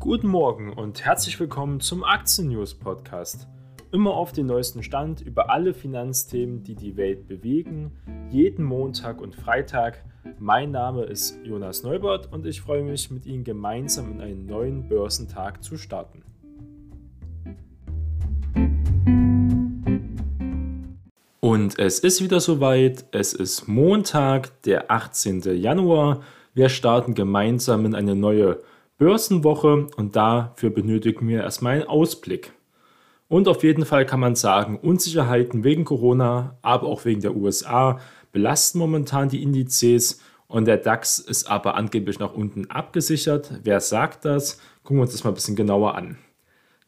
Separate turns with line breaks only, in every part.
Guten Morgen und herzlich willkommen zum Aktien News Podcast. Immer auf den neuesten Stand über alle Finanzthemen, die die Welt bewegen, jeden Montag und Freitag. Mein Name ist Jonas Neubert und ich freue mich, mit Ihnen gemeinsam in einen neuen Börsentag zu starten. Und es ist wieder soweit. Es ist Montag, der 18. Januar. Wir starten gemeinsam in eine neue Börsenwoche und dafür benötigen wir erstmal einen Ausblick. Und auf jeden Fall kann man sagen, Unsicherheiten wegen Corona, aber auch wegen der USA belasten momentan die Indizes und der DAX ist aber angeblich nach unten abgesichert. Wer sagt das? Gucken wir uns das mal ein bisschen genauer an.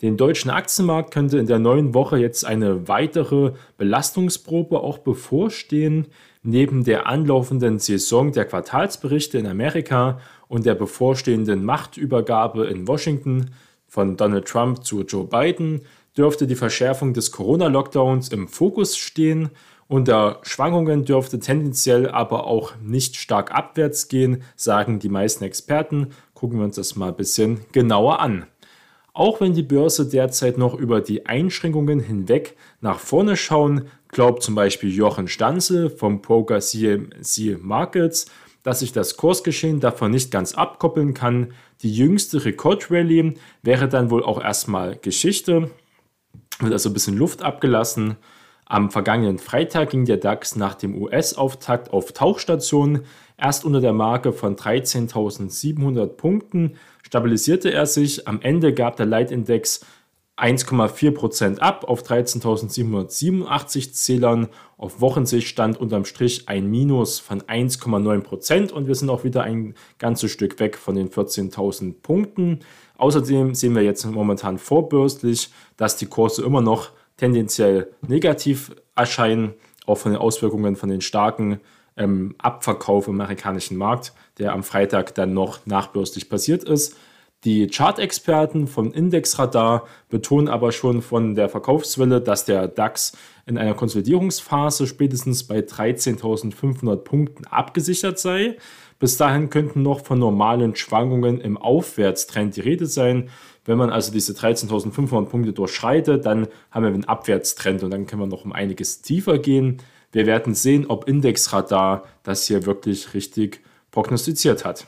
Den deutschen Aktienmarkt könnte in der neuen Woche jetzt eine weitere Belastungsprobe auch bevorstehen. Neben der anlaufenden Saison der Quartalsberichte in Amerika und der bevorstehenden Machtübergabe in Washington von Donald Trump zu Joe Biden dürfte die Verschärfung des Corona-Lockdowns im Fokus stehen. Unter Schwankungen dürfte tendenziell aber auch nicht stark abwärts gehen, sagen die meisten Experten. Gucken wir uns das mal ein bisschen genauer an. Auch wenn die Börse derzeit noch über die Einschränkungen hinweg nach vorne schauen, glaubt zum Beispiel Jochen Stanzel vom Poker CMC Markets, dass sich das Kursgeschehen davon nicht ganz abkoppeln kann. Die jüngste Rekordrallye wäre dann wohl auch erstmal Geschichte, wird also ein bisschen Luft abgelassen. Am vergangenen Freitag ging der DAX nach dem US-Auftakt auf Tauchstation. Erst unter der Marke von 13.700 Punkten stabilisierte er sich. Am Ende gab der Leitindex 1,4% ab auf 13.787 Zählern. Auf Wochensicht stand unterm Strich ein Minus von 1,9% und wir sind auch wieder ein ganzes Stück weg von den 14.000 Punkten. Außerdem sehen wir jetzt momentan vorbürstlich, dass die Kurse immer noch tendenziell negativ erscheinen, auch von den Auswirkungen von den starken ähm, Abverkauf im amerikanischen Markt, der am Freitag dann noch nachbürstig passiert ist. Die Chart-Experten von Indexradar betonen aber schon von der Verkaufswelle, dass der DAX in einer Konsolidierungsphase spätestens bei 13.500 Punkten abgesichert sei. Bis dahin könnten noch von normalen Schwankungen im Aufwärtstrend die Rede sein. Wenn man also diese 13.500 Punkte durchschreitet, dann haben wir einen Abwärtstrend und dann können wir noch um einiges tiefer gehen. Wir werden sehen, ob Indexradar das hier wirklich richtig prognostiziert hat.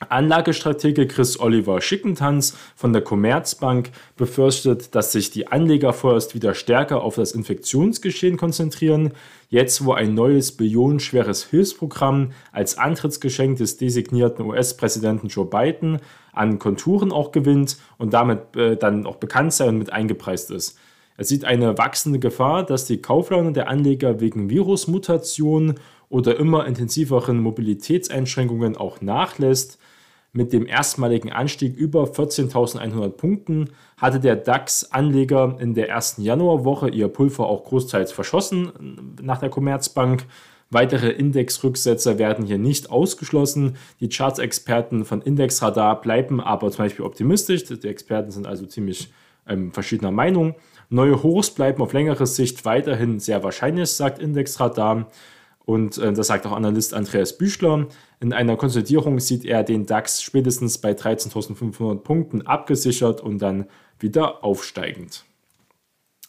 Anlagestratege Chris Oliver Schickentanz von der Commerzbank befürchtet, dass sich die Anleger vorerst wieder stärker auf das Infektionsgeschehen konzentrieren, jetzt wo ein neues billionenschweres Hilfsprogramm als Antrittsgeschenk des designierten US-Präsidenten Joe Biden an Konturen auch gewinnt und damit äh, dann auch bekannt sei und mit eingepreist ist. Er sieht eine wachsende Gefahr, dass die Kauflaune der Anleger wegen Virusmutationen oder immer intensiveren Mobilitätseinschränkungen auch nachlässt. Mit dem erstmaligen Anstieg über 14.100 Punkten hatte der DAX-Anleger in der ersten Januarwoche ihr Pulver auch großteils verschossen nach der Commerzbank. Weitere Indexrücksetzer werden hier nicht ausgeschlossen. Die Charts-Experten von Indexradar bleiben aber zum Beispiel optimistisch. Die Experten sind also ziemlich ähm, verschiedener Meinung. Neue Hochs bleiben auf längere Sicht weiterhin sehr wahrscheinlich, sagt Indexradar. Und äh, das sagt auch Analyst Andreas Büchler. In einer Konsolidierung sieht er den DAX spätestens bei 13.500 Punkten abgesichert und dann wieder aufsteigend.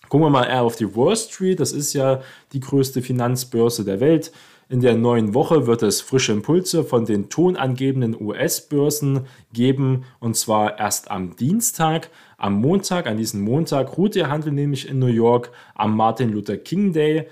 Gucken wir mal eher auf die Wall Street. Das ist ja die größte Finanzbörse der Welt. In der neuen Woche wird es frische Impulse von den tonangebenden US-Börsen geben und zwar erst am Dienstag. Am Montag, an diesem Montag, ruht der Handel nämlich in New York am Martin Luther King Day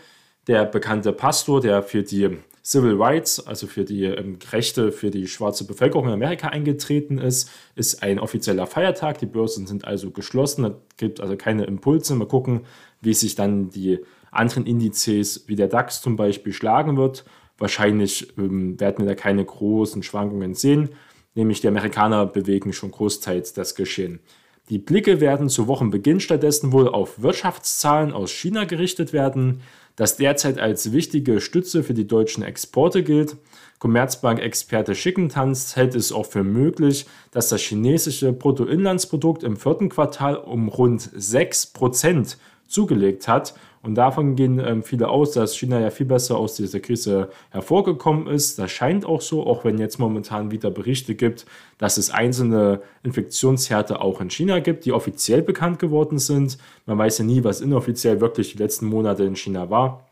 der bekannte Pastor, der für die Civil Rights, also für die ähm, Rechte für die schwarze Bevölkerung in Amerika eingetreten ist, ist ein offizieller Feiertag. Die Börsen sind also geschlossen, es gibt also keine Impulse. Mal gucken, wie sich dann die anderen Indizes, wie der DAX zum Beispiel, schlagen wird. Wahrscheinlich ähm, werden wir da keine großen Schwankungen sehen, nämlich die Amerikaner bewegen schon großteils das Geschehen. Die Blicke werden zu Wochenbeginn stattdessen wohl auf Wirtschaftszahlen aus China gerichtet werden das derzeit als wichtige Stütze für die deutschen Exporte gilt. Commerzbank-Experte Schickentanz hält es auch für möglich, dass das chinesische Bruttoinlandsprodukt im vierten Quartal um rund 6% zugelegt hat. Und davon gehen ähm, viele aus, dass China ja viel besser aus dieser Krise hervorgekommen ist. Das scheint auch so, auch wenn jetzt momentan wieder Berichte gibt, dass es einzelne Infektionshärte auch in China gibt, die offiziell bekannt geworden sind. Man weiß ja nie, was inoffiziell wirklich die letzten Monate in China war.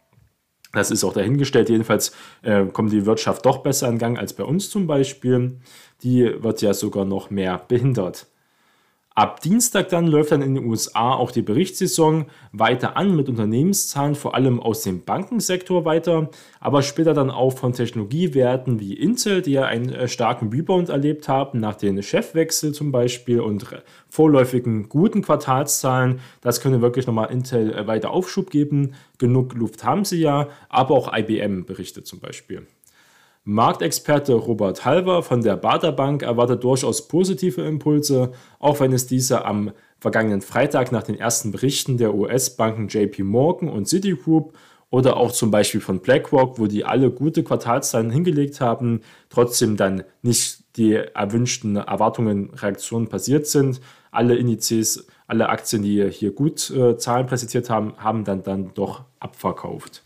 Das ist auch dahingestellt. Jedenfalls äh, kommt die Wirtschaft doch besser in Gang als bei uns zum Beispiel. Die wird ja sogar noch mehr behindert. Ab Dienstag dann läuft dann in den USA auch die Berichtssaison weiter an mit Unternehmenszahlen, vor allem aus dem Bankensektor weiter, aber später dann auch von Technologiewerten wie Intel, die ja einen äh, starken Rebound erlebt haben, nach dem Chefwechsel zum Beispiel und vorläufigen guten Quartalszahlen. Das könnte wirklich nochmal Intel äh, weiter Aufschub geben. Genug Luft haben sie ja, aber auch IBM berichtet zum Beispiel. Marktexperte Robert Halver von der Bader Bank erwartet durchaus positive Impulse, auch wenn es diese am vergangenen Freitag nach den ersten Berichten der US-Banken JP Morgan und Citigroup oder auch zum Beispiel von BlackRock, wo die alle gute Quartalszahlen hingelegt haben, trotzdem dann nicht die erwünschten Erwartungen, Reaktionen passiert sind. Alle Indizes, alle Aktien, die hier gut äh, Zahlen präsentiert haben, haben dann, dann doch abverkauft.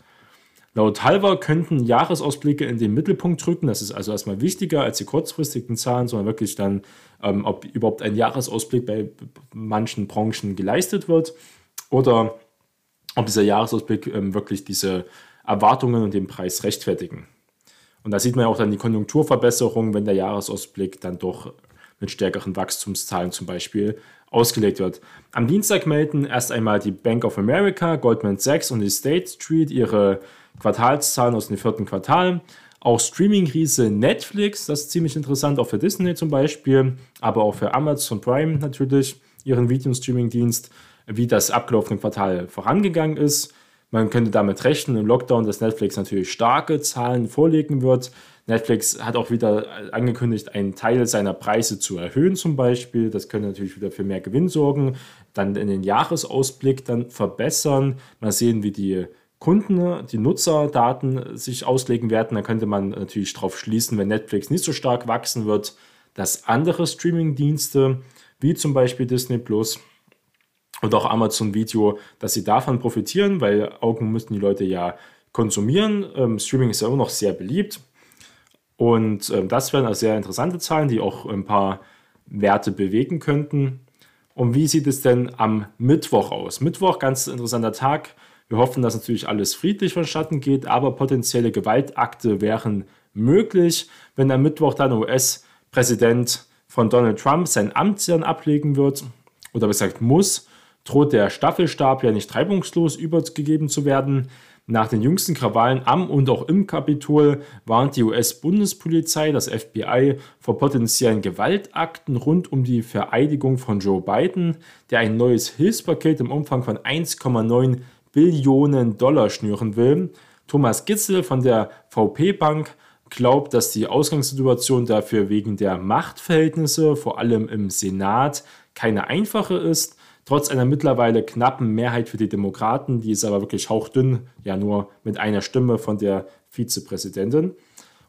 Laut Halver könnten Jahresausblicke in den Mittelpunkt rücken. Das ist also erstmal wichtiger als die kurzfristigen Zahlen, sondern wirklich dann, ähm, ob überhaupt ein Jahresausblick bei manchen Branchen geleistet wird oder ob dieser Jahresausblick ähm, wirklich diese Erwartungen und den Preis rechtfertigen. Und da sieht man ja auch dann die Konjunkturverbesserung, wenn der Jahresausblick dann doch mit stärkeren Wachstumszahlen zum Beispiel ausgelegt wird. Am Dienstag melden erst einmal die Bank of America, Goldman Sachs und die State Street ihre Quartalszahlen aus dem vierten Quartal. Auch Streaming-Riese Netflix, das ist ziemlich interessant, auch für Disney zum Beispiel, aber auch für Amazon Prime natürlich, ihren Video-Streaming-Dienst, wie das abgelaufene Quartal vorangegangen ist. Man könnte damit rechnen im Lockdown, dass Netflix natürlich starke Zahlen vorlegen wird. Netflix hat auch wieder angekündigt, einen Teil seiner Preise zu erhöhen zum Beispiel. Das könnte natürlich wieder für mehr Gewinn sorgen. Dann in den Jahresausblick dann verbessern. Mal sehen, wie die Kunden, die Nutzerdaten sich auslegen werden, dann könnte man natürlich darauf schließen, wenn Netflix nicht so stark wachsen wird, dass andere Streaming-Dienste, wie zum Beispiel Disney Plus und auch Amazon Video, dass sie davon profitieren, weil Augen müssten die Leute ja konsumieren. Ähm, Streaming ist ja immer noch sehr beliebt. Und ähm, das wären also sehr interessante Zahlen, die auch ein paar Werte bewegen könnten. Und wie sieht es denn am Mittwoch aus? Mittwoch, ganz interessanter Tag. Wir hoffen, dass natürlich alles friedlich vonstatten geht, aber potenzielle Gewaltakte wären möglich, wenn am Mittwoch dann US-Präsident von Donald Trump sein Amt dann ablegen wird oder besser gesagt muss, droht der Staffelstab ja nicht reibungslos übergegeben zu werden. Nach den jüngsten Krawallen am und auch im Kapitol warnt die US-Bundespolizei, das FBI, vor potenziellen Gewaltakten rund um die Vereidigung von Joe Biden, der ein neues Hilfspaket im Umfang von 1,9 Billionen Dollar schnüren will. Thomas Gitzel von der VP Bank glaubt, dass die Ausgangssituation dafür wegen der Machtverhältnisse, vor allem im Senat, keine einfache ist. Trotz einer mittlerweile knappen Mehrheit für die Demokraten, die ist aber wirklich hauchdünn, ja nur mit einer Stimme von der Vizepräsidentin.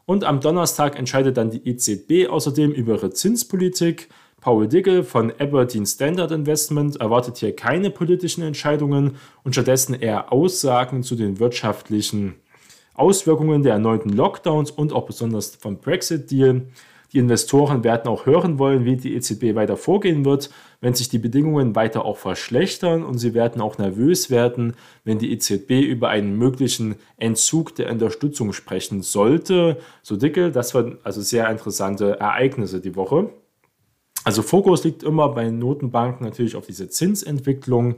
Und am Donnerstag entscheidet dann die EZB außerdem über ihre Zinspolitik. Paul Diggle von Aberdeen Standard Investment erwartet hier keine politischen Entscheidungen und stattdessen eher Aussagen zu den wirtschaftlichen Auswirkungen der erneuten Lockdowns und auch besonders vom Brexit-Deal. Die Investoren werden auch hören wollen, wie die EZB weiter vorgehen wird, wenn sich die Bedingungen weiter auch verschlechtern und sie werden auch nervös werden, wenn die EZB über einen möglichen Entzug der Unterstützung sprechen sollte. So Dickel, das waren also sehr interessante Ereignisse die Woche. Also Fokus liegt immer bei Notenbanken natürlich auf diese Zinsentwicklung.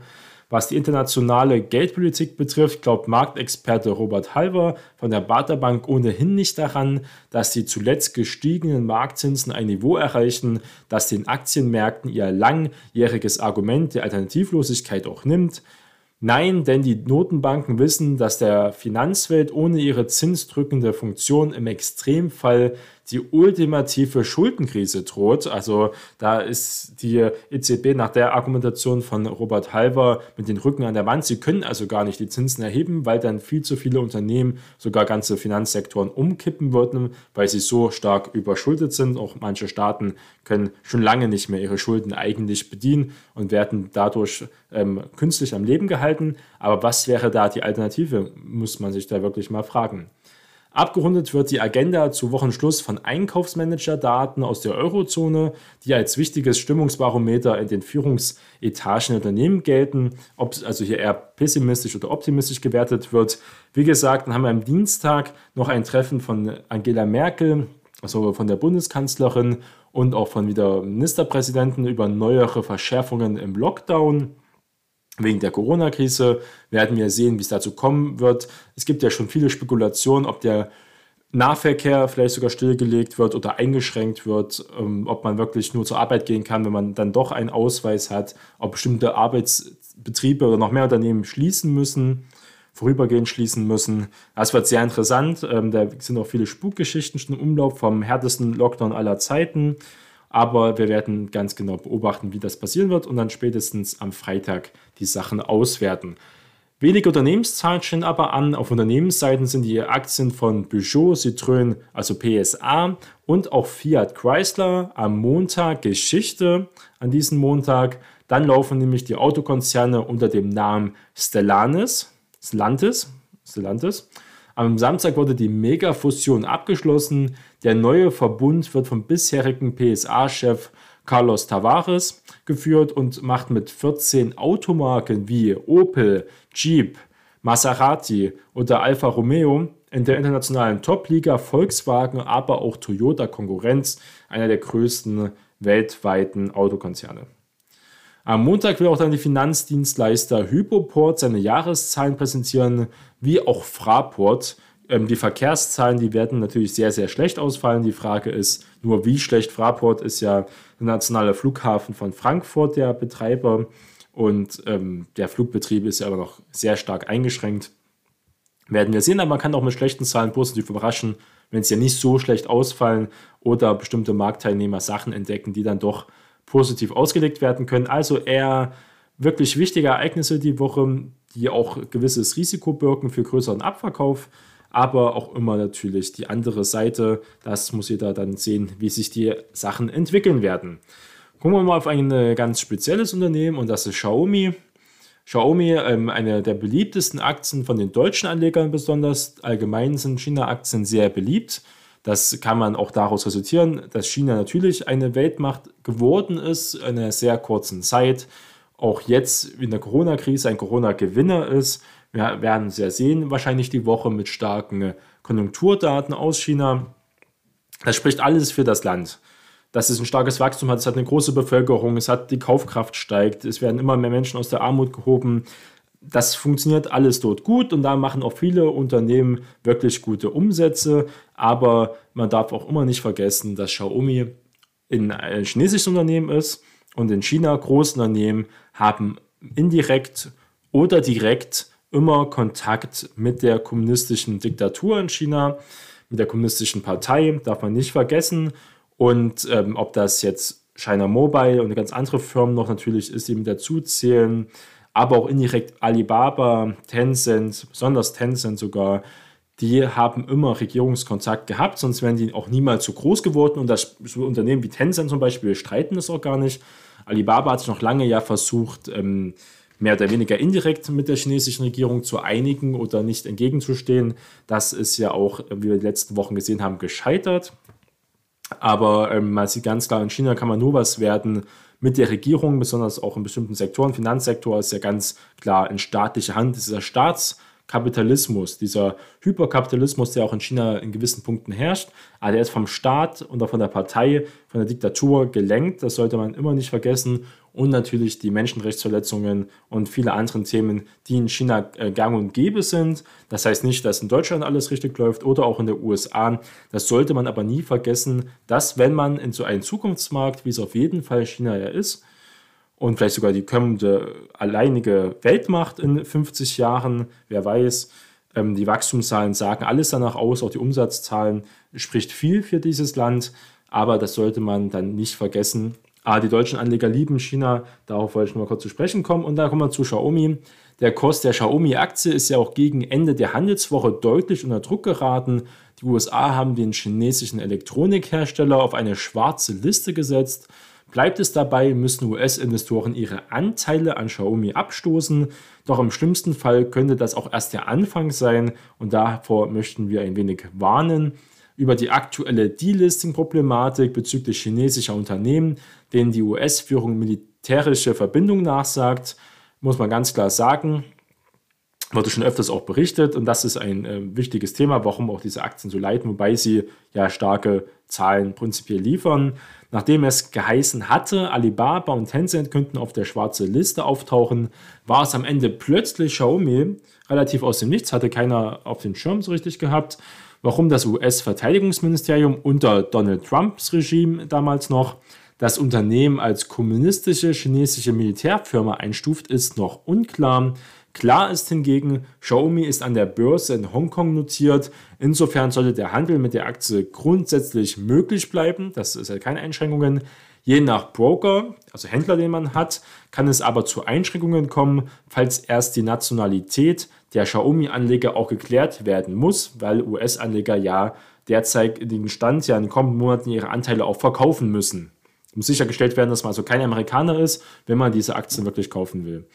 Was die internationale Geldpolitik betrifft, glaubt Marktexperte Robert Halver von der Bader Bank ohnehin nicht daran, dass die zuletzt gestiegenen Marktzinsen ein Niveau erreichen, das den Aktienmärkten ihr langjähriges Argument der Alternativlosigkeit auch nimmt. Nein, denn die Notenbanken wissen, dass der Finanzwelt ohne ihre zinsdrückende Funktion im Extremfall die ultimative Schuldenkrise droht. Also da ist die EZB nach der Argumentation von Robert Halver mit den Rücken an der Wand. Sie können also gar nicht die Zinsen erheben, weil dann viel zu viele Unternehmen, sogar ganze Finanzsektoren umkippen würden, weil sie so stark überschuldet sind. Auch manche Staaten können schon lange nicht mehr ihre Schulden eigentlich bedienen und werden dadurch ähm, künstlich am Leben gehalten. Aber was wäre da die Alternative, muss man sich da wirklich mal fragen. Abgerundet wird die Agenda zu Wochenschluss von Einkaufsmanager-Daten aus der Eurozone, die als wichtiges Stimmungsbarometer in den Führungsetagen der Unternehmen gelten, ob es also hier eher pessimistisch oder optimistisch gewertet wird. Wie gesagt, dann haben wir am Dienstag noch ein Treffen von Angela Merkel, also von der Bundeskanzlerin und auch von wieder Ministerpräsidenten über neuere Verschärfungen im Lockdown. Wegen der Corona-Krise werden wir sehen, wie es dazu kommen wird. Es gibt ja schon viele Spekulationen, ob der Nahverkehr vielleicht sogar stillgelegt wird oder eingeschränkt wird, ähm, ob man wirklich nur zur Arbeit gehen kann, wenn man dann doch einen Ausweis hat, ob bestimmte Arbeitsbetriebe oder noch mehr Unternehmen schließen müssen, vorübergehend schließen müssen. Das wird sehr interessant. Ähm, da sind auch viele Spukgeschichten schon im Umlauf vom härtesten Lockdown aller Zeiten. Aber wir werden ganz genau beobachten, wie das passieren wird und dann spätestens am Freitag die Sachen auswerten. Wenige Unternehmenszahlen stehen aber an. Auf Unternehmensseiten sind die Aktien von Peugeot, Citroën, also PSA und auch Fiat Chrysler am Montag Geschichte an diesem Montag. Dann laufen nämlich die Autokonzerne unter dem Namen Stellantis, Stellantis, Stellantis am Samstag wurde die Mega-Fusion abgeschlossen. Der neue Verbund wird vom bisherigen PSA-Chef Carlos Tavares geführt und macht mit 14 Automarken wie Opel, Jeep, Maserati oder Alfa Romeo in der internationalen Top-Liga Volkswagen, aber auch Toyota Konkurrenz, einer der größten weltweiten Autokonzerne. Am Montag will auch dann die Finanzdienstleister Hypoport seine Jahreszahlen präsentieren, wie auch Fraport. Ähm, die Verkehrszahlen, die werden natürlich sehr, sehr schlecht ausfallen. Die Frage ist nur, wie schlecht. Fraport ist ja der nationale Flughafen von Frankfurt, der Betreiber. Und ähm, der Flugbetrieb ist ja aber noch sehr stark eingeschränkt. Werden wir sehen, aber man kann auch mit schlechten Zahlen positiv überraschen, wenn sie ja nicht so schlecht ausfallen oder bestimmte Marktteilnehmer Sachen entdecken, die dann doch positiv ausgelegt werden können. Also eher wirklich wichtige Ereignisse die Woche, die auch gewisses Risiko birken für größeren Abverkauf, aber auch immer natürlich die andere Seite. Das muss jeder dann sehen, wie sich die Sachen entwickeln werden. Gucken wir mal auf ein ganz spezielles Unternehmen und das ist Xiaomi. Xiaomi, ähm, eine der beliebtesten Aktien von den deutschen Anlegern besonders. Allgemein sind China-Aktien sehr beliebt. Das kann man auch daraus resultieren, dass China natürlich eine Weltmacht geworden ist in einer sehr kurzen Zeit. Auch jetzt in der Corona-Krise ein Corona-Gewinner ist. Wir werden es ja sehen, wahrscheinlich die Woche mit starken Konjunkturdaten aus China. Das spricht alles für das Land. Dass es ein starkes Wachstum hat, es hat eine große Bevölkerung, es hat die Kaufkraft steigt, es werden immer mehr Menschen aus der Armut gehoben, das funktioniert alles dort gut und da machen auch viele Unternehmen wirklich gute Umsätze. Aber man darf auch immer nicht vergessen, dass Xiaomi ein chinesisches Unternehmen ist und in China Großunternehmen haben indirekt oder direkt immer Kontakt mit der kommunistischen Diktatur in China, mit der kommunistischen Partei, darf man nicht vergessen. Und ähm, ob das jetzt China Mobile und ganz andere Firmen noch natürlich ist, die mit dazu zählen, aber auch indirekt Alibaba, Tencent, besonders Tencent sogar, die haben immer Regierungskontakt gehabt, sonst wären die auch niemals so groß geworden. Und das so Unternehmen wie Tencent zum Beispiel streiten das auch gar nicht. Alibaba hat sich noch lange ja versucht, ähm, mehr oder weniger indirekt mit der chinesischen Regierung zu einigen oder nicht entgegenzustehen. Das ist ja auch, wie wir die letzten Wochen gesehen haben, gescheitert. Aber ähm, man sieht ganz klar, in China kann man nur was werden, mit der Regierung, besonders auch in bestimmten Sektoren. Finanzsektor ist ja ganz klar in staatlicher Hand. Dieser Staatskapitalismus, dieser Hyperkapitalismus, der auch in China in gewissen Punkten herrscht, aber der ist vom Staat oder von der Partei, von der Diktatur gelenkt. Das sollte man immer nicht vergessen und natürlich die Menschenrechtsverletzungen und viele andere Themen, die in China äh, gang und gäbe sind. Das heißt nicht, dass in Deutschland alles richtig läuft oder auch in der USA. Das sollte man aber nie vergessen, dass wenn man in so einen Zukunftsmarkt, wie es auf jeden Fall China ja ist, und vielleicht sogar die kommende alleinige Weltmacht in 50 Jahren, wer weiß, Ähm, die Wachstumszahlen sagen alles danach aus, auch die Umsatzzahlen spricht viel für dieses Land, aber das sollte man dann nicht vergessen. Ah, die deutschen Anleger lieben China, darauf wollte ich nur mal kurz zu sprechen kommen. Und dann kommen wir zu Xiaomi. Der Kurs der Xiaomi-Aktie ist ja auch gegen Ende der Handelswoche deutlich unter Druck geraten. Die USA haben den chinesischen Elektronikhersteller auf eine schwarze Liste gesetzt. Bleibt es dabei, müssen US-Investoren ihre Anteile an Xiaomi abstoßen. Doch im schlimmsten Fall könnte das auch erst der Anfang sein und davor möchten wir ein wenig warnen. Über die aktuelle Delisting-Problematik bezüglich chinesischer Unternehmen, denen die US-Führung militärische Verbindung nachsagt, muss man ganz klar sagen, wurde schon öfters auch berichtet und das ist ein äh, wichtiges Thema, warum auch diese Aktien so leiden, wobei sie ja starke Zahlen prinzipiell liefern. Nachdem es geheißen hatte, Alibaba und Tencent könnten auf der schwarzen Liste auftauchen, war es am Ende plötzlich Xiaomi, relativ aus dem Nichts, hatte keiner auf den Schirm so richtig gehabt. Warum das US-Verteidigungsministerium unter Donald Trumps Regime damals noch das Unternehmen als kommunistische chinesische Militärfirma einstuft, ist noch unklar. Klar ist hingegen, Xiaomi ist an der Börse in Hongkong notiert. Insofern sollte der Handel mit der Aktie grundsätzlich möglich bleiben. Das ist ja keine Einschränkungen. Je nach Broker, also Händler, den man hat, kann es aber zu Einschränkungen kommen, falls erst die Nationalität der Xiaomi-Anleger auch geklärt werden muss, weil US-Anleger ja derzeit in den Stand ja in den kommenden Monaten ihre Anteile auch verkaufen müssen. Muss sichergestellt werden, dass man also kein Amerikaner ist, wenn man diese Aktien wirklich kaufen will.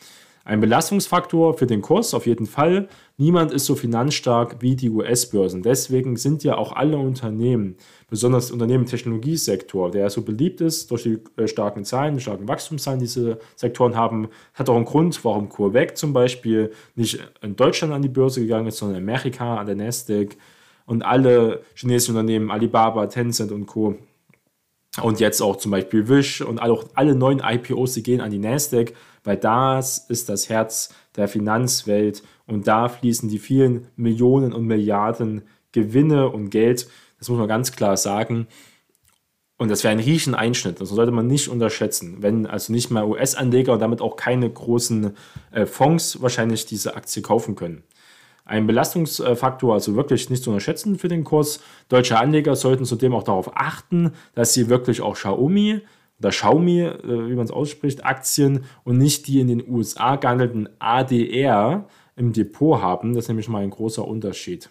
Ein Belastungsfaktor für den Kurs auf jeden Fall. Niemand ist so finanzstark wie die US-Börsen. Deswegen sind ja auch alle Unternehmen, besonders Unternehmen im Technologiesektor, der so beliebt ist durch die äh, starken Zahlen, die starken Wachstumszahlen, die diese Sektoren haben, hat auch einen Grund, warum CureVac zum Beispiel nicht in Deutschland an die Börse gegangen ist, sondern in Amerika an der Nasdaq und alle chinesischen Unternehmen, Alibaba, Tencent und Co. Und jetzt auch zum Beispiel Wish und auch alle neuen IPOs, die gehen an die Nasdaq, weil das ist das Herz der Finanzwelt und da fließen die vielen Millionen und Milliarden Gewinne und Geld. Das muss man ganz klar sagen. Und das wäre ein riesen Einschnitt. Das sollte man nicht unterschätzen, wenn also nicht mal US-Anleger und damit auch keine großen äh, Fonds wahrscheinlich diese Aktie kaufen können. Ein Belastungsfaktor, also wirklich nicht zu unterschätzen für den Kurs. Deutsche Anleger sollten zudem auch darauf achten, dass sie wirklich auch Xiaomi oder Xiaomi, äh, wie man es ausspricht, Aktien und nicht die in den USA gehandelten ADR im Depot haben. Das ist nämlich mal ein großer Unterschied.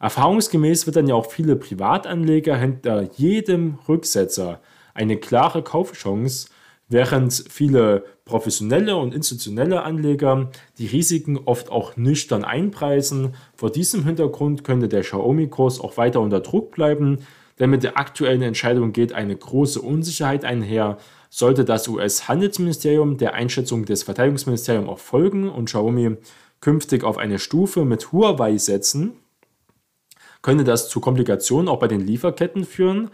Erfahrungsgemäß wird dann ja auch viele Privatanleger hinter jedem Rücksetzer eine klare Kaufchance, während viele professionelle und institutionelle Anleger die Risiken oft auch nüchtern einpreisen. Vor diesem Hintergrund könnte der Xiaomi-Kurs auch weiter unter Druck bleiben, denn mit der aktuellen Entscheidung geht eine große Unsicherheit einher. Sollte das US-Handelsministerium der Einschätzung des Verteidigungsministeriums auch folgen und Xiaomi künftig auf eine Stufe mit Huawei setzen, könnte das zu Komplikationen auch bei den Lieferketten führen.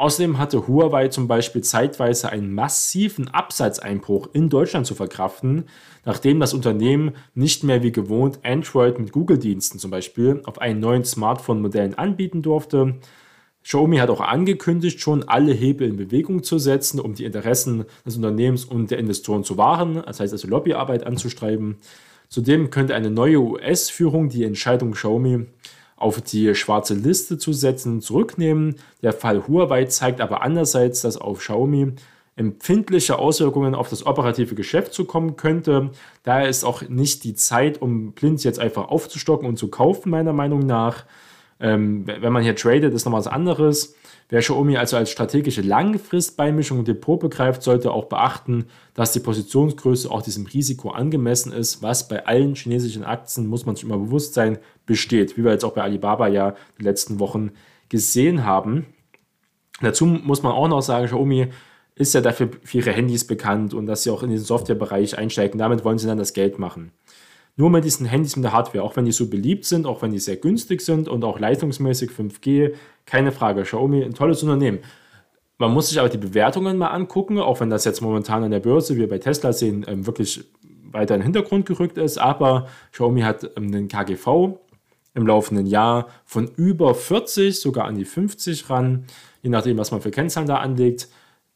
Außerdem hatte Huawei zum Beispiel zeitweise einen massiven Absatzeinbruch in Deutschland zu verkraften, nachdem das Unternehmen nicht mehr wie gewohnt Android mit Google-Diensten zum Beispiel auf einen neuen Smartphone-Modellen anbieten durfte. Xiaomi hat auch angekündigt, schon alle Hebel in Bewegung zu setzen, um die Interessen des Unternehmens und der Investoren zu wahren, das heißt also Lobbyarbeit anzustreiben. Zudem könnte eine neue US-Führung die Entscheidung Xiaomi auf die schwarze Liste zu setzen zurücknehmen. Der Fall Huawei zeigt aber andererseits, dass auf Xiaomi empfindliche Auswirkungen auf das operative Geschäft zu kommen könnte. Daher ist auch nicht die Zeit, um blind jetzt einfach aufzustocken und zu kaufen, meiner Meinung nach. Ähm, wenn man hier tradet, ist noch was anderes. Wer Xiaomi also als strategische Langfristbeimischung im Depot begreift, sollte auch beachten, dass die Positionsgröße auch diesem Risiko angemessen ist, was bei allen chinesischen Aktien, muss man sich immer bewusst sein, besteht, wie wir jetzt auch bei Alibaba ja die letzten Wochen gesehen haben. Dazu muss man auch noch sagen, Xiaomi ist ja dafür für ihre Handys bekannt und dass sie auch in den Softwarebereich einsteigen. Damit wollen sie dann das Geld machen. Nur mit diesen Handys mit der Hardware, auch wenn die so beliebt sind, auch wenn die sehr günstig sind und auch leistungsmäßig 5G, keine Frage. Xiaomi, ein tolles Unternehmen. Man muss sich aber die Bewertungen mal angucken, auch wenn das jetzt momentan an der Börse, wie wir bei Tesla sehen, ähm, wirklich weiter in den Hintergrund gerückt ist. Aber Xiaomi hat ähm, einen KGV im laufenden Jahr von über 40, sogar an die 50 ran, je nachdem, was man für Kennzahlen da anlegt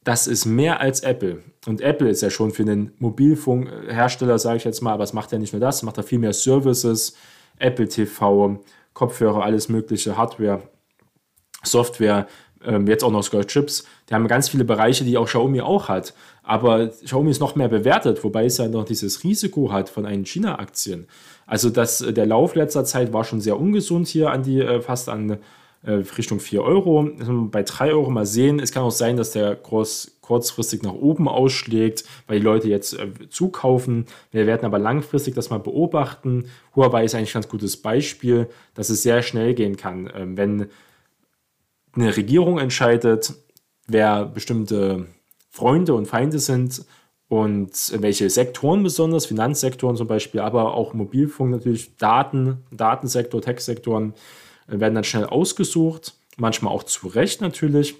das ist mehr als Apple. Und Apple ist ja schon für einen Mobilfunkhersteller, sage ich jetzt mal, aber es macht ja nicht nur das, es macht ja viel mehr Services. Apple TV, Kopfhörer, alles mögliche, Hardware, Software, ähm, jetzt auch noch sogar Chips. Die haben ganz viele Bereiche, die auch Xiaomi auch hat. Aber Xiaomi ist noch mehr bewertet, wobei es ja noch dieses Risiko hat von einen China-Aktien. Also das, äh, der Lauf letzter Zeit war schon sehr ungesund hier an die, äh, fast an Richtung 4 Euro. Bei 3 Euro mal sehen. Es kann auch sein, dass der Kurs kurzfristig nach oben ausschlägt, weil die Leute jetzt zukaufen. Wir werden aber langfristig das mal beobachten. Huawei ist eigentlich ein ganz gutes Beispiel, dass es sehr schnell gehen kann. Ähm, wenn eine Regierung entscheidet, wer bestimmte Freunde und Feinde sind und welche Sektoren besonders, Finanzsektoren zum Beispiel, aber auch Mobilfunk natürlich, Daten, Datensektor, Tech-Sektoren äh, werden dann schnell ausgesucht, manchmal auch zu Recht natürlich.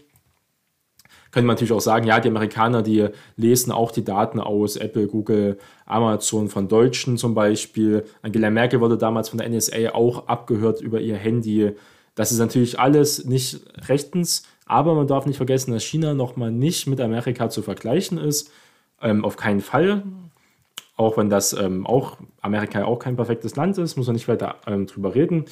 Könnte man natürlich auch sagen, ja, die Amerikaner, die lesen auch die Daten aus, Apple, Google, Amazon von Deutschen zum Beispiel. Angela Merkel wurde damals von der NSA auch abgehört über ihr Handy. Das ist natürlich alles nicht rechtens, aber man darf nicht vergessen, dass China nochmal nicht mit Amerika zu vergleichen ist. Ähm, auf keinen Fall. Auch wenn das ähm, auch Amerika auch kein perfektes Land ist, muss man nicht weiter ähm, drüber reden.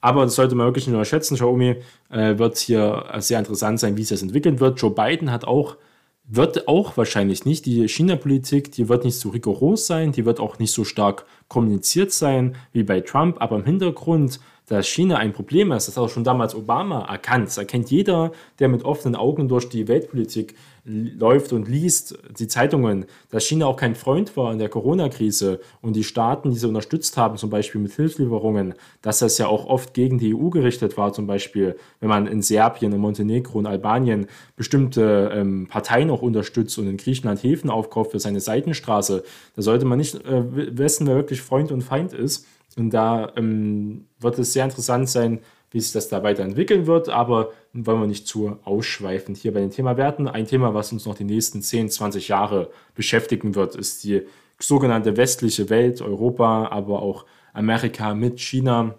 Aber das sollte man wirklich nicht unterschätzen. Xiaomi äh, wird hier sehr interessant sein, wie es jetzt entwickeln wird. Joe Biden hat auch, wird auch wahrscheinlich nicht, die China-Politik, die wird nicht so rigoros sein, die wird auch nicht so stark kommuniziert sein wie bei Trump, aber im Hintergrund dass China ein Problem ist, das hat auch schon damals Obama erkannt. Das erkennt jeder, der mit offenen Augen durch die Weltpolitik läuft und liest die Zeitungen, dass China auch kein Freund war in der Corona-Krise und die Staaten, die sie unterstützt haben, zum Beispiel mit Hilfslieferungen, dass das ja auch oft gegen die EU gerichtet war, zum Beispiel, wenn man in Serbien, in Montenegro und Albanien bestimmte ähm, Parteien auch unterstützt und in Griechenland Häfen aufkauft für seine Seitenstraße, da sollte man nicht äh, wissen, wer wirklich Freund und Feind ist. Und da ähm, wird es sehr interessant sein, wie sich das da weiterentwickeln wird, aber wollen wir nicht zu ausschweifend hier bei dem Thema werden. Ein Thema, was uns noch die nächsten 10, 20 Jahre beschäftigen wird, ist die sogenannte westliche Welt, Europa, aber auch Amerika mit China,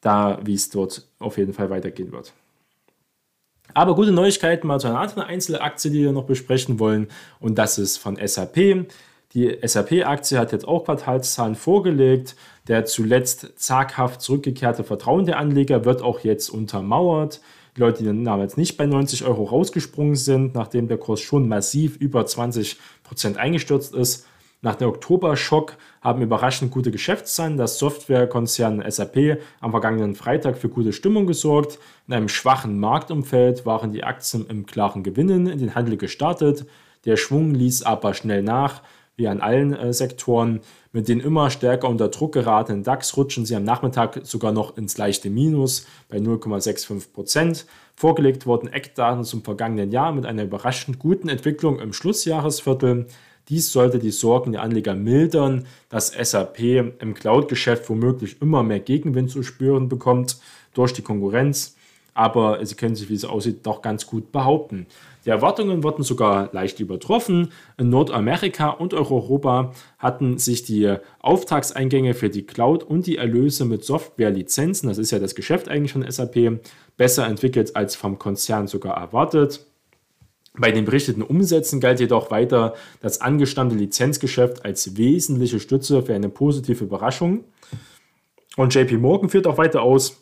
da wie es dort auf jeden Fall weitergehen wird. Aber gute Neuigkeiten mal zu einer anderen Einzelaktie, die wir noch besprechen wollen, und das ist von SAP. Die SAP-Aktie hat jetzt auch Quartalszahlen vorgelegt. Der zuletzt zaghaft zurückgekehrte Vertrauen der Anleger wird auch jetzt untermauert. Die Leute, die damals nicht bei 90 Euro rausgesprungen sind, nachdem der Kurs schon massiv über 20 Prozent eingestürzt ist. Nach dem Oktober-Schock haben überraschend gute Geschäftszahlen das Softwarekonzern SAP am vergangenen Freitag für gute Stimmung gesorgt. In einem schwachen Marktumfeld waren die Aktien im klaren Gewinnen in den Handel gestartet. Der Schwung ließ aber schnell nach wie an allen äh, Sektoren. Mit den immer stärker unter Druck geratenen DAX rutschen sie am Nachmittag sogar noch ins leichte Minus bei 0,65 Prozent. Vorgelegt wurden Eckdaten zum vergangenen Jahr mit einer überraschend guten Entwicklung im Schlussjahresviertel. Dies sollte die Sorgen der Anleger mildern, dass SAP im Cloud-Geschäft womöglich immer mehr Gegenwind zu spüren bekommt durch die Konkurrenz aber sie können sich, wie es aussieht, doch ganz gut behaupten. Die Erwartungen wurden sogar leicht übertroffen. In Nordamerika und Europa hatten sich die Auftragseingänge für die Cloud und die Erlöse mit Softwarelizenzen, das ist ja das Geschäft eigentlich von SAP, besser entwickelt als vom Konzern sogar erwartet. Bei den berichteten Umsätzen galt jedoch weiter das angestammte Lizenzgeschäft als wesentliche Stütze für eine positive Überraschung. Und JP Morgan führt auch weiter aus,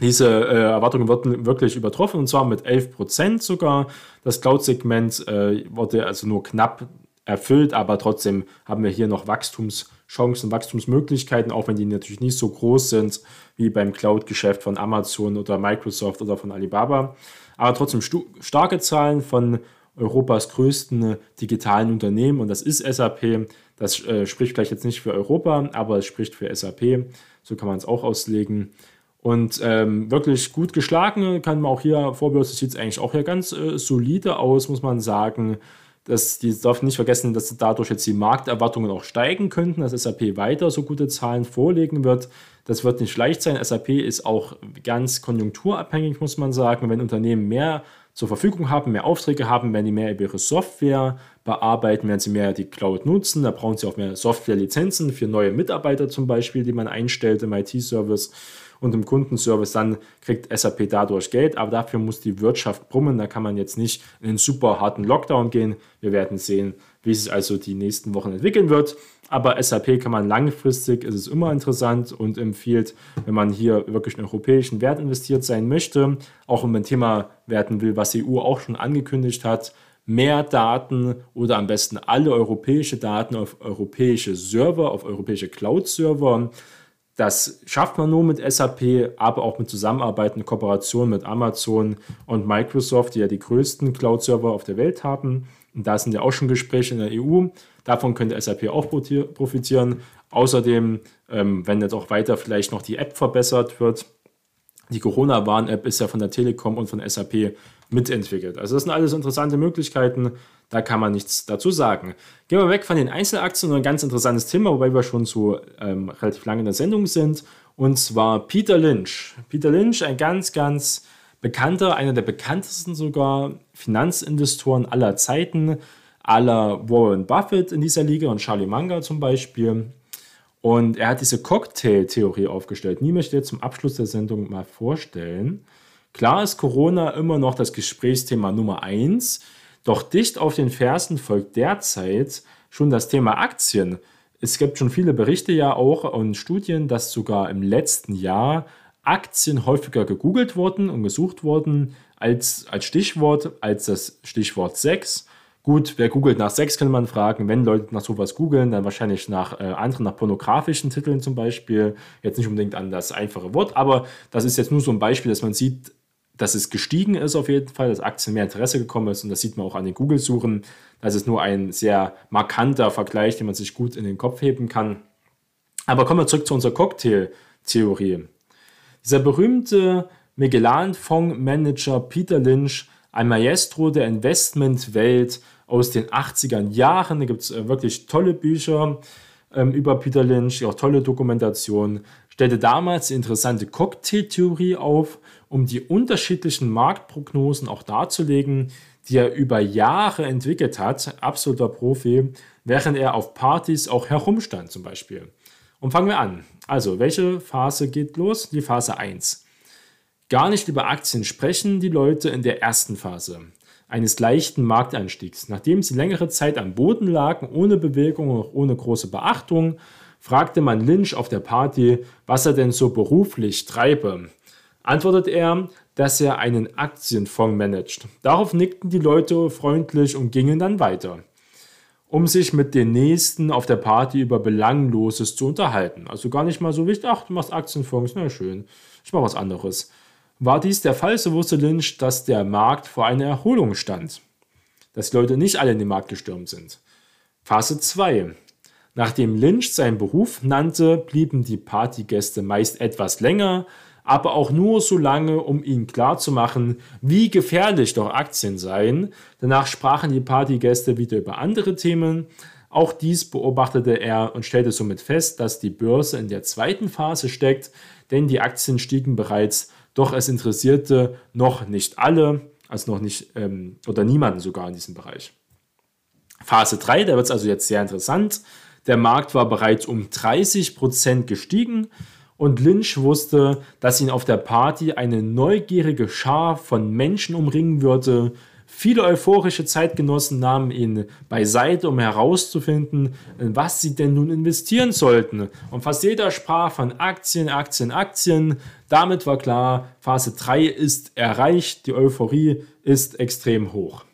diese äh, Erwartungen wurden wirklich übertroffen und zwar mit 11 Prozent sogar. Das Cloud-Segment äh, wurde also nur knapp erfüllt, aber trotzdem haben wir hier noch Wachstumschancen, Wachstumsmöglichkeiten, auch wenn die natürlich nicht so groß sind wie beim Cloud-Geschäft von Amazon oder Microsoft oder von Alibaba. Aber trotzdem starke Zahlen von Europas größten digitalen Unternehmen und das ist SAP. Das äh, spricht vielleicht jetzt nicht für Europa, aber es spricht für SAP. So kann man es auch auslegen. Und ähm, wirklich gut geschlagen kann man auch hier, Vorbörse sieht es eigentlich auch hier ganz äh, solide aus, muss man sagen. Das, die darf nicht vergessen, dass dadurch jetzt die Markterwartungen auch steigen könnten, dass SAP weiter so gute Zahlen vorlegen wird. Das wird nicht leicht sein. SAP ist auch ganz konjunkturabhängig, muss man sagen. Wenn Unternehmen mehr zur Verfügung haben, mehr Aufträge haben, werden die mehr über ihre Software bearbeiten, werden sie mehr die Cloud nutzen. Da brauchen sie auch mehr Softwarelizenzen für neue Mitarbeiter zum Beispiel, die man einstellt im IT-Service und im Kundenservice. Dann kriegt SAP dadurch Geld, aber dafür muss die Wirtschaft brummen. Da kann man jetzt nicht in einen super harten Lockdown gehen. Wir werden sehen, wie es also die nächsten Wochen entwickeln wird. Aber SAP kann man langfristig, ist es immer interessant und empfiehlt, wenn man hier wirklich in europäischen Wert investiert sein möchte, auch um ein Thema werten will, was die EU auch schon angekündigt hat, mehr Daten oder am besten alle europäische Daten auf europäische Server, auf europäische Cloud-Server. Das schafft man nur mit SAP, aber auch mit Zusammenarbeit und Kooperation mit Amazon und Microsoft, die ja die größten Cloud-Server auf der Welt haben. Und da sind ja auch schon Gespräche in der EU. Davon könnte SAP auch profitieren. Außerdem, ähm, wenn jetzt auch weiter vielleicht noch die App verbessert wird, die Corona-Warn-App ist ja von der Telekom und von SAP mitentwickelt. Also das sind alles interessante Möglichkeiten, da kann man nichts dazu sagen. Gehen wir weg von den Einzelaktien und ein ganz interessantes Thema, wobei wir schon so ähm, relativ lange in der Sendung sind, und zwar Peter Lynch. Peter Lynch, ein ganz, ganz bekannter, einer der bekanntesten sogar Finanzinvestoren aller Zeiten, aller Warren Buffett in dieser Liga und Charlie Munger zum Beispiel. Und er hat diese Cocktail-Theorie aufgestellt. Die möchte ich zum Abschluss der Sendung mal vorstellen. Klar ist Corona immer noch das Gesprächsthema Nummer eins, doch dicht auf den Fersen folgt derzeit schon das Thema Aktien. Es gibt schon viele Berichte ja auch und Studien, dass sogar im letzten Jahr Aktien häufiger gegoogelt wurden und gesucht wurden als, als Stichwort, als das Stichwort 6. Gut, wer googelt nach Sex, könnte man fragen. Wenn Leute nach sowas googeln, dann wahrscheinlich nach äh, anderen, nach pornografischen Titeln zum Beispiel. Jetzt nicht unbedingt an das einfache Wort, aber das ist jetzt nur so ein Beispiel, dass man sieht, dass es gestiegen ist auf jeden Fall, dass Aktien mehr Interesse gekommen ist und das sieht man auch an den Google-Suchen. Das ist nur ein sehr markanter Vergleich, den man sich gut in den Kopf heben kann. Aber kommen wir zurück zu unserer Cocktail-Theorie. Dieser berühmte Magellan-Fondsmanager Peter Lynch ein Maestro der Investmentwelt aus den 80er Jahren. Da gibt es äh, wirklich tolle Bücher ähm, über Peter Lynch, auch tolle Dokumentationen. Stellte damals die interessante Cocktail-Theorie auf, um die unterschiedlichen Marktprognosen auch darzulegen, die er über Jahre entwickelt hat, absoluter Profi, während er auf Partys auch herumstand zum Beispiel. Und fangen wir an. Also, welche Phase geht los? Die Phase 1 gar nicht über Aktien sprechen die Leute in der ersten Phase eines leichten Markteinstiegs. Nachdem sie längere Zeit am Boden lagen, ohne Bewegung und ohne große Beachtung, fragte man Lynch auf der Party, was er denn so beruflich treibe. Antwortet er, dass er einen Aktienfonds managt. Darauf nickten die Leute freundlich und gingen dann weiter, um sich mit den Nächsten auf der Party über Belangloses zu unterhalten. Also gar nicht mal so wichtig, ach, du machst Aktienfonds, na schön, ich mach was anderes. War dies der Fall, so wusste Lynch, dass der Markt vor einer Erholung stand. Dass die Leute nicht alle in den Markt gestürmt sind. Phase 2. Nachdem Lynch seinen Beruf nannte, blieben die Partygäste meist etwas länger, aber auch nur so lange, um ihnen klarzumachen, wie gefährlich doch Aktien seien. Danach sprachen die Partygäste wieder über andere Themen. Auch dies beobachtete er und stellte somit fest, dass die Börse in der zweiten Phase steckt, denn die Aktien stiegen bereits doch es interessierte noch nicht alle, also noch nicht ähm, oder niemanden sogar in diesem Bereich. Phase 3, da wird es also jetzt sehr interessant. Der Markt war bereits um 30 Prozent gestiegen und Lynch wusste, dass ihn auf der Party eine neugierige Schar von Menschen umringen würde, Viele euphorische Zeitgenossen nahmen ihn beiseite, um herauszufinden, in was sie denn nun investieren sollten. Und fast jeder sprach von Aktien, Aktien, Aktien. Damit war klar, Phase 3 ist erreicht, die Euphorie ist extrem hoch.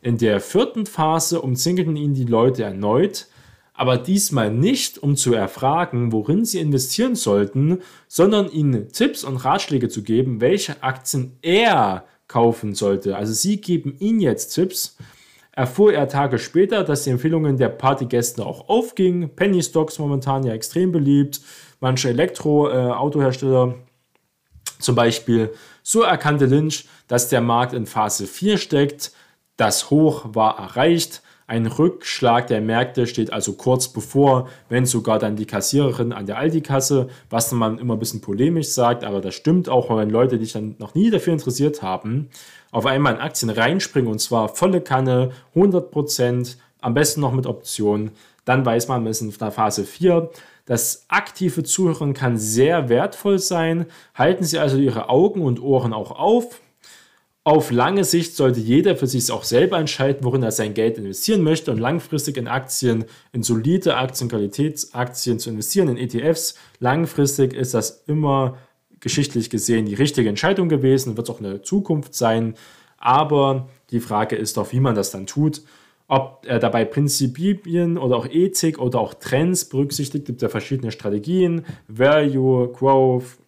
In der vierten Phase umzingelten ihn die Leute erneut, aber diesmal nicht, um zu erfragen, worin sie investieren sollten, sondern ihnen Tipps und Ratschläge zu geben, welche Aktien er kaufen sollte. Also sie geben ihm jetzt Tipps. Erfuhr er Tage später, dass die Empfehlungen der Partygäste auch aufgingen. Penny Stocks momentan ja extrem beliebt. Manche Elektro-Autohersteller äh, zum Beispiel. So erkannte Lynch, dass der Markt in Phase 4 steckt. Das Hoch war erreicht. Ein Rückschlag der Märkte steht also kurz bevor, wenn sogar dann die Kassiererin an der Aldi-Kasse, was man immer ein bisschen polemisch sagt, aber das stimmt auch, wenn Leute, die sich dann noch nie dafür interessiert haben, auf einmal in Aktien reinspringen und zwar volle Kanne, 100%, am besten noch mit Optionen, dann weiß man, wir sind in der Phase 4. Das aktive Zuhören kann sehr wertvoll sein. Halten Sie also Ihre Augen und Ohren auch auf. Auf lange Sicht sollte jeder für sich auch selber entscheiden, worin er sein Geld investieren möchte und langfristig in Aktien, in solide Aktien, Qualitätsaktien zu investieren, in ETFs. Langfristig ist das immer geschichtlich gesehen die richtige Entscheidung gewesen, wird es auch eine Zukunft sein. Aber die Frage ist doch, wie man das dann tut. Ob er dabei Prinzipien oder auch Ethik oder auch Trends berücksichtigt, gibt es ja verschiedene Strategien, Value, Growth,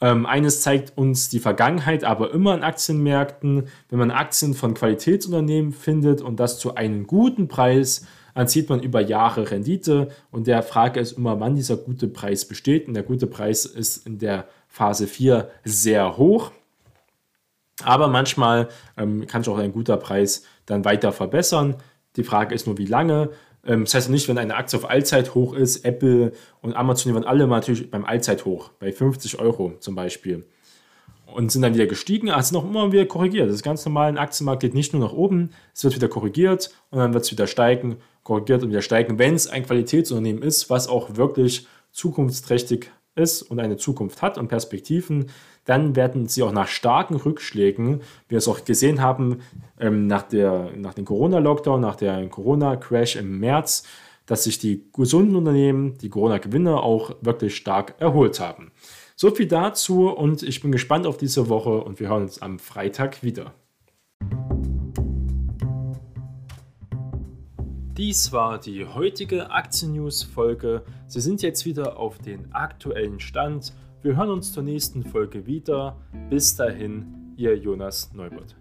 ähm, eines zeigt uns die Vergangenheit, aber immer in Aktienmärkten, wenn man Aktien von Qualitätsunternehmen findet und das zu einem guten Preis, dann zieht man über Jahre Rendite und der Frage ist immer, wann dieser gute Preis besteht. Und der gute Preis ist in der Phase 4 sehr hoch. Aber manchmal ähm, kann sich auch ein guter Preis dann weiter verbessern. Die Frage ist nur, wie lange. Ähm, das heißt nicht, wenn eine Aktie auf Allzeit hoch ist, Apple und Amazon, die waren alle natürlich beim Allzeit hoch, bei 50 Euro zum Beispiel. Und sind dann wieder gestiegen, also noch immer wieder korrigiert. Das ist ganz normal, ein Aktienmarkt geht nicht nur nach oben, es wird wieder korrigiert und dann wird es wieder steigen, korrigiert und wieder steigen, wenn es ein Qualitätsunternehmen ist, was auch wirklich zukunftsträchtig ist und eine Zukunft hat und Perspektiven, dann werden sie auch nach starken Rückschlägen, wie wir es auch gesehen haben, ähm, nach, der, nach dem Corona-Lockdown, nach der Corona-Crash im März, dass sich die gesunden Unternehmen, die Corona-Gewinner auch wirklich stark erholt haben. So viel dazu und ich bin gespannt auf diese Woche und wir hören uns am Freitag wieder. Dies war die heutige Aktien-News-Folge. Sie sind jetzt wieder auf den aktuellen Stand. Wir hören uns zur nächsten Folge wieder. Bis dahin, Ihr Jonas Neubert.